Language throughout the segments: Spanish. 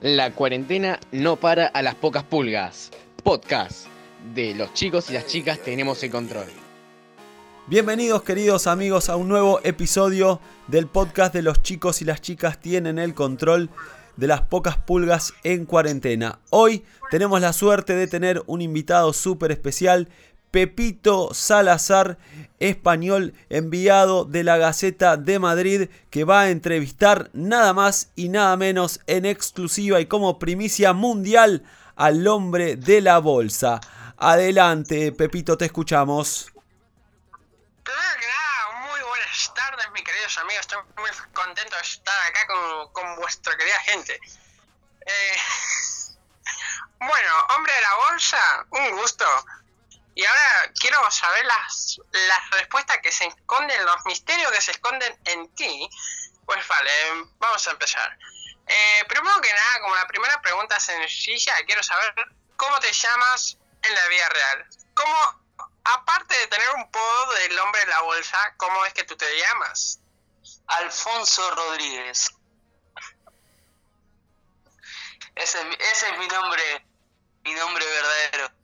La cuarentena no para a las pocas pulgas. Podcast de los chicos y las chicas tenemos el control. Bienvenidos queridos amigos a un nuevo episodio del podcast de los chicos y las chicas tienen el control de las pocas pulgas en cuarentena. Hoy tenemos la suerte de tener un invitado súper especial, Pepito Salazar, español enviado de la Gaceta de Madrid, que va a entrevistar nada más y nada menos en exclusiva y como primicia mundial al hombre de la bolsa. Adelante, Pepito, te escuchamos. Muy buenas tardes, mis queridos amigos. Estoy muy contento de estar acá con, con vuestra querida gente. Eh, bueno, hombre de la bolsa, un gusto. Y ahora quiero saber las, las respuestas que se esconden, los misterios que se esconden en ti. Pues vale, vamos a empezar. Eh, primero que nada, como la primera pregunta sencilla, quiero saber cómo te llamas en la vida real. ¿Cómo, aparte de tener un podo del hombre de la bolsa, cómo es que tú te llamas? Alfonso Rodríguez. Ese, es mi- ese es mi nombre, mi nombre verdadero.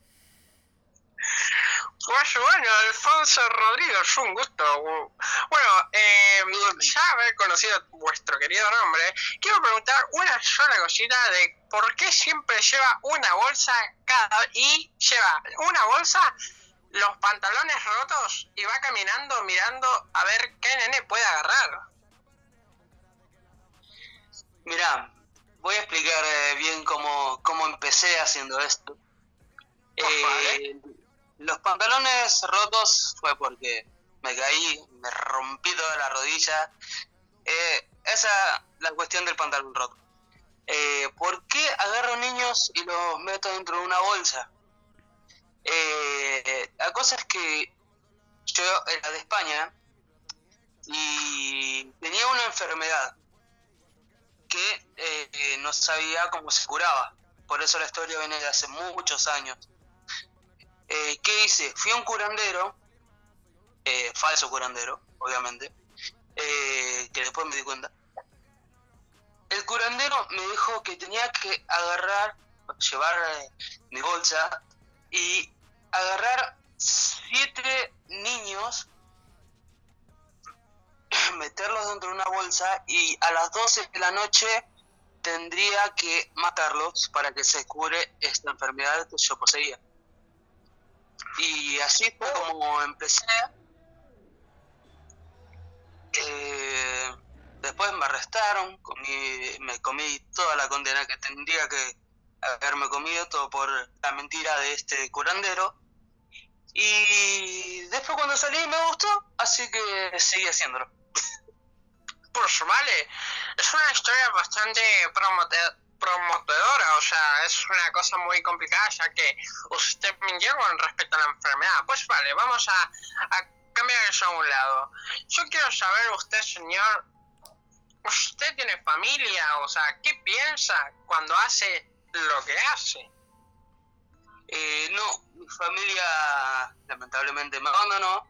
Pues bueno, Alfonso Rodríguez, un gusto. Bueno, eh, ya haber conocido vuestro querido nombre, quiero preguntar una sola cosita de por qué siempre lleva una bolsa cada y lleva una bolsa, los pantalones rotos y va caminando mirando a ver qué nene puede agarrar. Mirá, voy a explicar eh, bien cómo, cómo empecé haciendo esto. Eh, los pantalones rotos fue porque me caí, me rompí toda la rodilla. Eh, esa es la cuestión del pantalón roto. Eh, ¿Por qué agarro niños y los meto dentro de una bolsa? Eh, la cosa es que yo era de España y tenía una enfermedad que eh, no sabía cómo se curaba. Por eso la historia viene de hace muchos años. Eh, ¿Qué hice? Fui a un curandero, eh, falso curandero, obviamente, eh, que después me di cuenta. El curandero me dijo que tenía que agarrar, llevar eh, mi bolsa y agarrar siete niños meterlos dentro de una bolsa y a las 12 de la noche tendría que matarlos para que se cure esta enfermedad que yo poseía. Y así fue como empecé. Eh, después me arrestaron, comí- me comí toda la condena que tendría que haberme comido, todo por la mentira de este curandero. Y después cuando salí me gustó, así que seguí haciéndolo. Pues vale, es una historia bastante prometedora, o sea, es una cosa muy complicada ya que usted mintió con respecto a la enfermedad. Pues vale, vamos a, a cambiar eso a un lado. Yo quiero saber usted, señor, ¿usted tiene familia? O sea, ¿qué piensa cuando hace lo que hace? Eh, no, mi familia lamentablemente me abandonó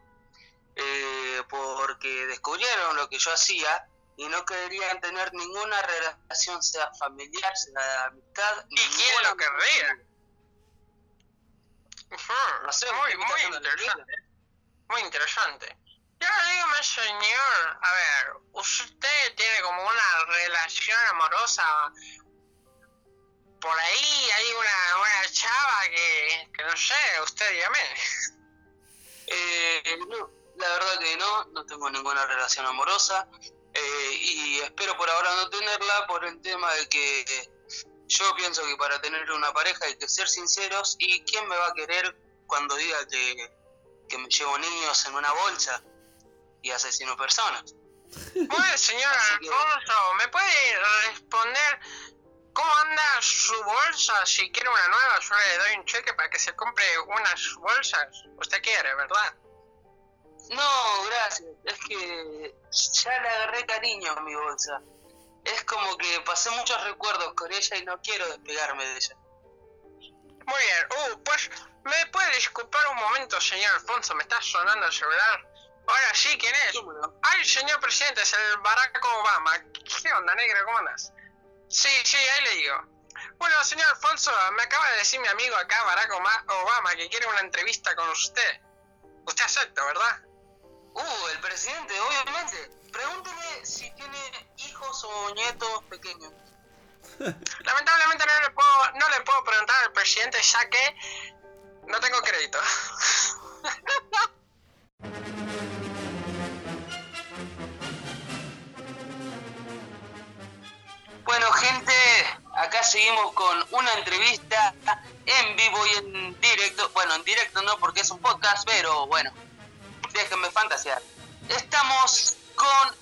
eh, porque descubrieron lo que yo hacía y no querían tener ninguna relación, sea familiar, sea de amistad. ¿Y quién lo querría? Ujú, No sé, muy, ¿qué muy interesante. Muy interesante. Y ahora dígame, señor, a ver, usted tiene como una relación amorosa. Por ahí hay una, una chava que, que no sé, usted dígame. Eh, no, la verdad que no, no tengo ninguna relación amorosa eh, y espero por ahora no tenerla por el tema de que yo pienso que para tener una pareja hay que ser sinceros y quién me va a querer cuando diga que, que me llevo niños en una bolsa y asesino personas. Bueno, señor Alfonso, ¿me puede responder cómo anda su bolsa? Si quiere una nueva, yo le doy un cheque para que se compre unas bolsas. Usted quiere, ¿verdad? No, gracias, es que ya le agarré cariño a mi bolsa. Es como que pasé muchos recuerdos con ella y no quiero despegarme de ella. Muy bien. Uh, pues, ¿me puede disculpar un momento, señor Alfonso? Me está sonando el celular. Ahora sí, ¿quién es? Ay, señor presidente, es el Barack Obama. ¿Qué onda, negro? ¿Cómo andas? Sí, sí, ahí le digo. Bueno, señor Alfonso, me acaba de decir mi amigo acá, Barack Obama, que quiere una entrevista con usted. Usted acepta, ¿verdad? Uh, el presidente, obviamente. Pregúntele si tiene hijos o nietos pequeños. Lamentablemente no le puedo, no le puedo preguntar al presidente ya que no tengo crédito. Bueno, gente, acá seguimos con una entrevista en vivo y en directo. Bueno, en directo no porque es un podcast, pero bueno, déjenme fantasear. Estamos con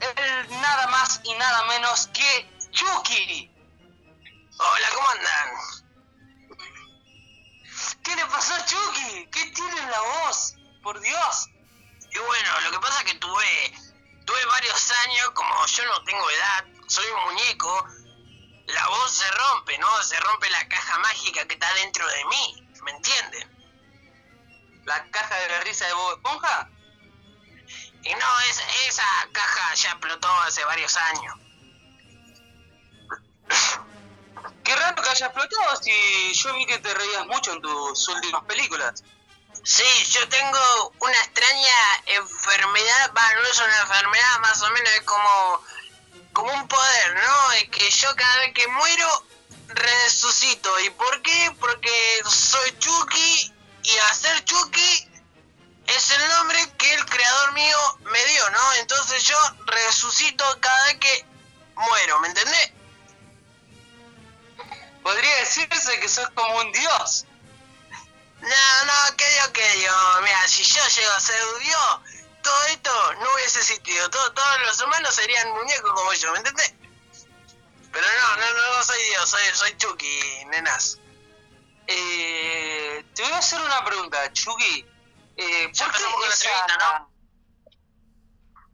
el nada más y nada menos que Chucky. Hola, ¿cómo andan? ¿Qué le pasó a Chucky? ¿Qué tiene en la voz? Por Dios. Y bueno, lo que pasa es que tuve, tuve varios años, como yo no tengo edad, soy un muñeco, la voz se rompe, ¿no? Se rompe la caja mágica que está dentro de mí, ¿me entienden? ¿La caja de la risa de Bob Esponja? Y no, esa, esa caja ya explotó hace varios años. Qué raro que haya explotado si yo vi que te reías mucho en tus últimas películas. Sí, yo tengo una extraña enfermedad, va, no es una enfermedad, más o menos es como, como un poder, ¿no? Es que yo cada vez que muero resucito. ¿Y por qué? Porque soy Chucky y hacer Chucky es el nombre que el creador mío me dio, ¿no? Entonces yo resucito cada vez que muero, ¿me entendés? Podría decirse que sos como un dios. No, no, que Dios, que Dios. Mira, si yo llego a ser un Dios, todo esto no hubiese existido. Todo- todos los humanos serían muñecos como yo, ¿me entendés? Pero no, no, no, no soy Dios, soy, soy Chucky, nenas. Eh, te voy a hacer una pregunta, Chucky. Eh, Ya ¿por, qué.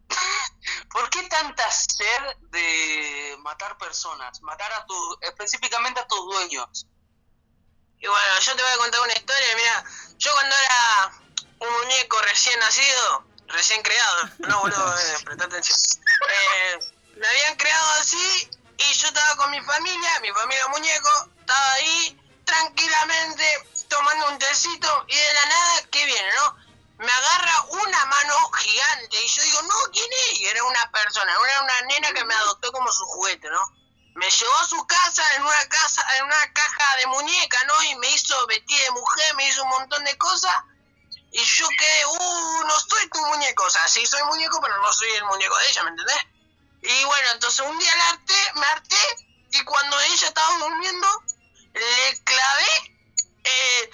¿Por qué tanta sed de matar personas? Matar a tu, específicamente a tus dueños. Y bueno, yo te voy a contar una historia. Mira, yo cuando era un muñeco recién nacido, recién creado, no boludo, eh, presta atención. Eh, me habían creado así y yo estaba con mi familia, mi familia muñeco, estaba ahí tranquilamente tomando un tecito y de la nada, ¿qué viene, no? Me agarra una mano gigante y yo digo, no, ¿quién es? Y era una persona, era una nena que me adoptó como su juguete, ¿no? me llevó a su casa en una casa en una caja de muñeca no y me hizo vestir de mujer me hizo un montón de cosas y yo quedé uh no soy tu muñeco o sea sí soy muñeco pero no soy el muñeco de ella me entendés y bueno entonces un día la harté me harté y cuando ella estaba durmiendo le clavé eh,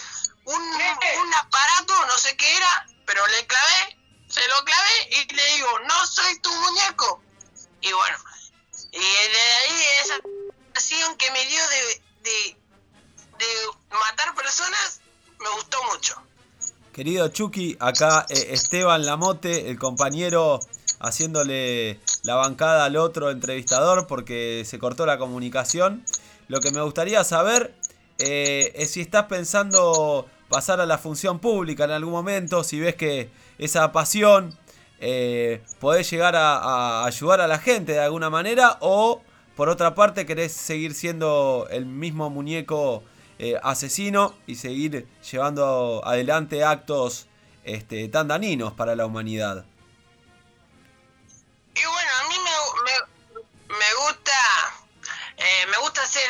un, un aparato no sé qué era pero le clavé se lo clavé y le digo no soy tu muñeco y bueno y de ahí esa sensación que me dio de, de, de matar personas me gustó mucho. Querido Chucky, acá eh, Esteban Lamote, el compañero haciéndole la bancada al otro entrevistador porque se cortó la comunicación. Lo que me gustaría saber eh, es si estás pensando pasar a la función pública en algún momento, si ves que esa pasión eh, podés llegar a, ayudar a la gente de alguna manera o por otra parte querés seguir siendo el mismo muñeco eh, asesino y seguir llevando adelante actos este, tan dañinos para la humanidad.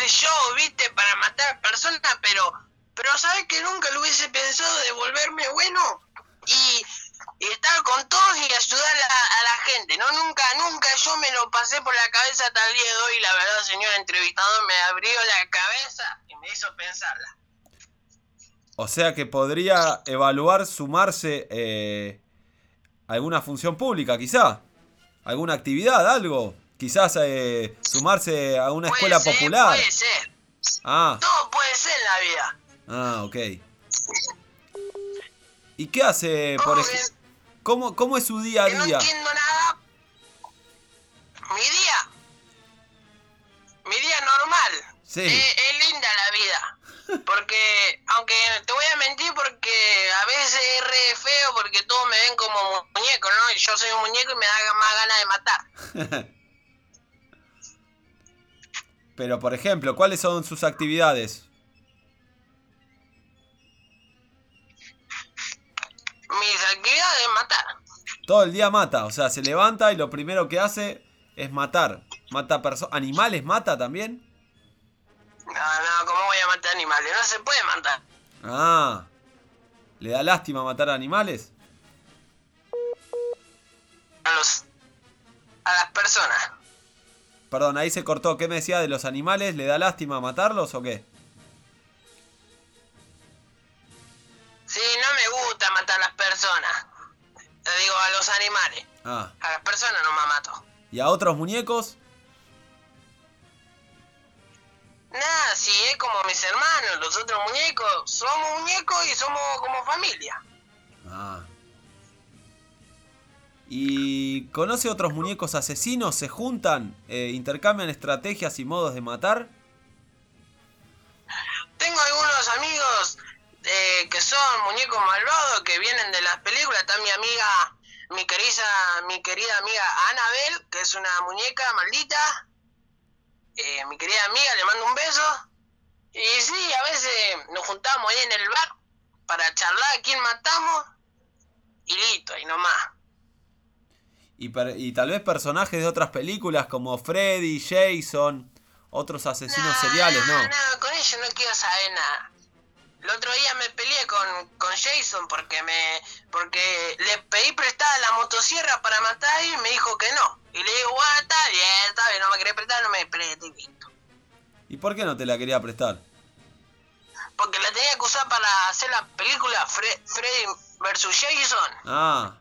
Show, viste, para matar personas, pero pero sabes que nunca lo hubiese pensado de volverme bueno y, estar con todos y ayudar a, a la gente, ¿no? Nunca, nunca yo me lo pasé por la cabeza el día de hoy, la verdad, señor entrevistador, me abrió la cabeza y me hizo pensarla. O sea que podría evaluar sumarse eh, a alguna función pública, quizá. Alguna actividad, algo. Quizás eh, sumarse a una Puede escuela ser, popular. Puede ser. Ah, Todo puede ser en la vida. ah, ok. ¿Y qué hace, por ¿Cómo ejemplo? ¿Cómo, ¿Cómo es su día a que no día? entiendo nada. Mi día. Mi día normal. Sí. Eh, es linda la vida. Porque, aunque te voy a mentir, porque a veces es re feo porque todos me ven como mu- muñeco, ¿no? Y yo soy un muñeco y me da más ganas de matar. Pero, por ejemplo, ¿cuáles son sus actividades? Mis actividades matar. Todo el día mata, o sea, se levanta y lo primero que hace es matar. Mata personas. ¿Animales mata también? No, no, ¿cómo voy a matar animales? No se puede matar. Ah. ¿Le da lástima matar animales? A los. a las personas. Perdón, ahí se cortó. ¿Qué me decía de los animales? ¿Le da lástima matarlos o qué? Sí, no me gusta matar a las personas. Te digo, a los animales. Ah. A las personas no me mato. ¿Y a otros muñecos? Nada, si es como mis hermanos, los otros muñecos. Somos muñecos y somos como familia. Ah. ¿Y conoce otros muñecos asesinos? ¿Se juntan? Eh, ¿Intercambian estrategias y modos de matar? Tengo algunos amigos eh, que son muñecos malvados que vienen de las películas. Está mi amiga, mi querida, mi querida amiga Annabel, que es una muñeca maldita. Eh, mi querida amiga, le mando un beso. Y sí, a veces nos juntamos ahí en el bar para charlar a quién matamos. Y listo, y nomás. Y, y tal vez personajes de otras películas como Freddy, Jason, otros asesinos seriales, ¿no? No, con ellos no quiero saber nada. El otro día me peleé con, con Jason porque me porque le pedí prestada la motosierra para matar y me dijo que no. Y le digo, bueno, está bien, está bien, no me querés prestar, no me prestes, listo. ¿Y por qué no te la quería prestar? Porque la tenía que usar para hacer la película Fre- Freddy vs. Jason. Ah.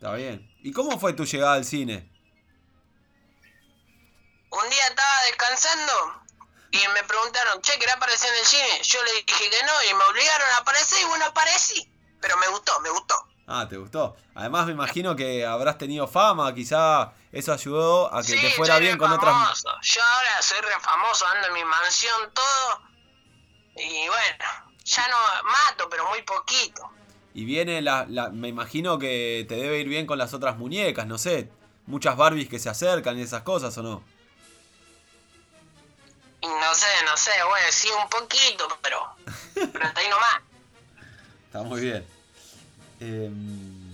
Está bien. ¿Y cómo fue tu llegada al cine? Un día estaba descansando y me preguntaron, che, ¿querés aparecer en el cine? Yo le dije que no y me obligaron a aparecer y bueno, aparecí. Pero me gustó, me gustó. Ah, ¿te gustó? Además me imagino que habrás tenido fama, quizá eso ayudó a que Sí, te fuera bien con otras... famoso. Yo ahora soy re famoso, ando en mi mansión, todo. Y bueno, ya no mato, pero muy poquito. Y viene la, la- Me imagino que te debe ir bien con las otras muñecas, no sé. Muchas Barbies que se acercan y esas cosas, ¿o no? No sé, no sé, bueno, sí, un poquito, pero. Pero hasta ahí nomás. Está muy bien. Em,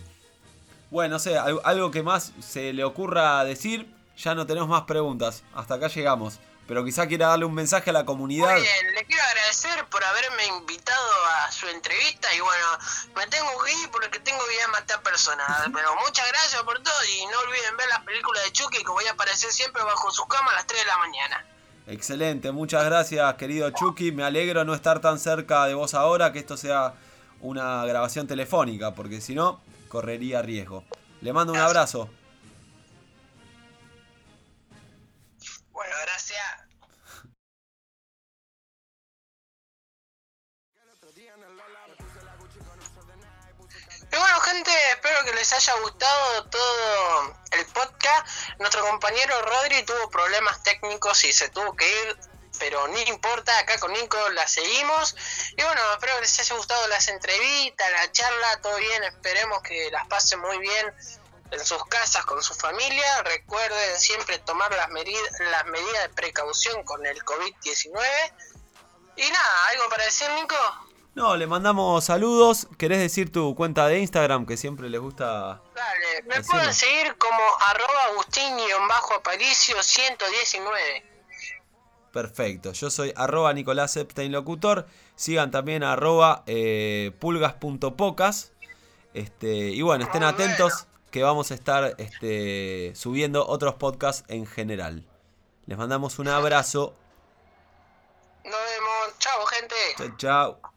bueno, no sé, al- algo que más se le ocurra decir. Ya no tenemos más preguntas. Hasta acá llegamos. Pero quizá quiera darle un mensaje a la comunidad. Muy bien, le quiero agradecer por haberme invitado a su entrevista y bueno, me tengo que ir porque tengo que ir a matar personas. Pero muchas gracias por todo y no olviden ver las películas de Chucky que voy a aparecer siempre bajo su cama a las 3 de la mañana. Excelente, muchas gracias querido Chucky. Me alegro no estar tan cerca de vos ahora, que esto sea una grabación telefónica, porque si no, correría riesgo. Le mando un abrazo. Espero que les haya gustado todo el podcast. Nuestro compañero Rodri tuvo problemas técnicos y se tuvo que ir, pero no importa, acá con Nico la seguimos. Y bueno, espero que les haya gustado las entrevistas, la charla, todo bien. Esperemos que las pasen muy bien en sus casas con su familia. Recuerden siempre tomar las medidas de precaución con el COVID-19. Y nada, ¿algo para decir, Nico? No, le mandamos saludos. ¿Querés decir tu cuenta de Instagram que siempre les gusta? Dale, me pueden seguir como arroba agustín-aparicio 119. Perfecto, yo soy arroba Nicolás Epstein Locutor. Sigan también a arroba eh, pulgas.pocas. Este, y bueno, estén Muy atentos que vamos a estar este, subiendo otros podcasts en general. Les mandamos un abrazo. Nos vemos. Chao, gente. Chao, chao.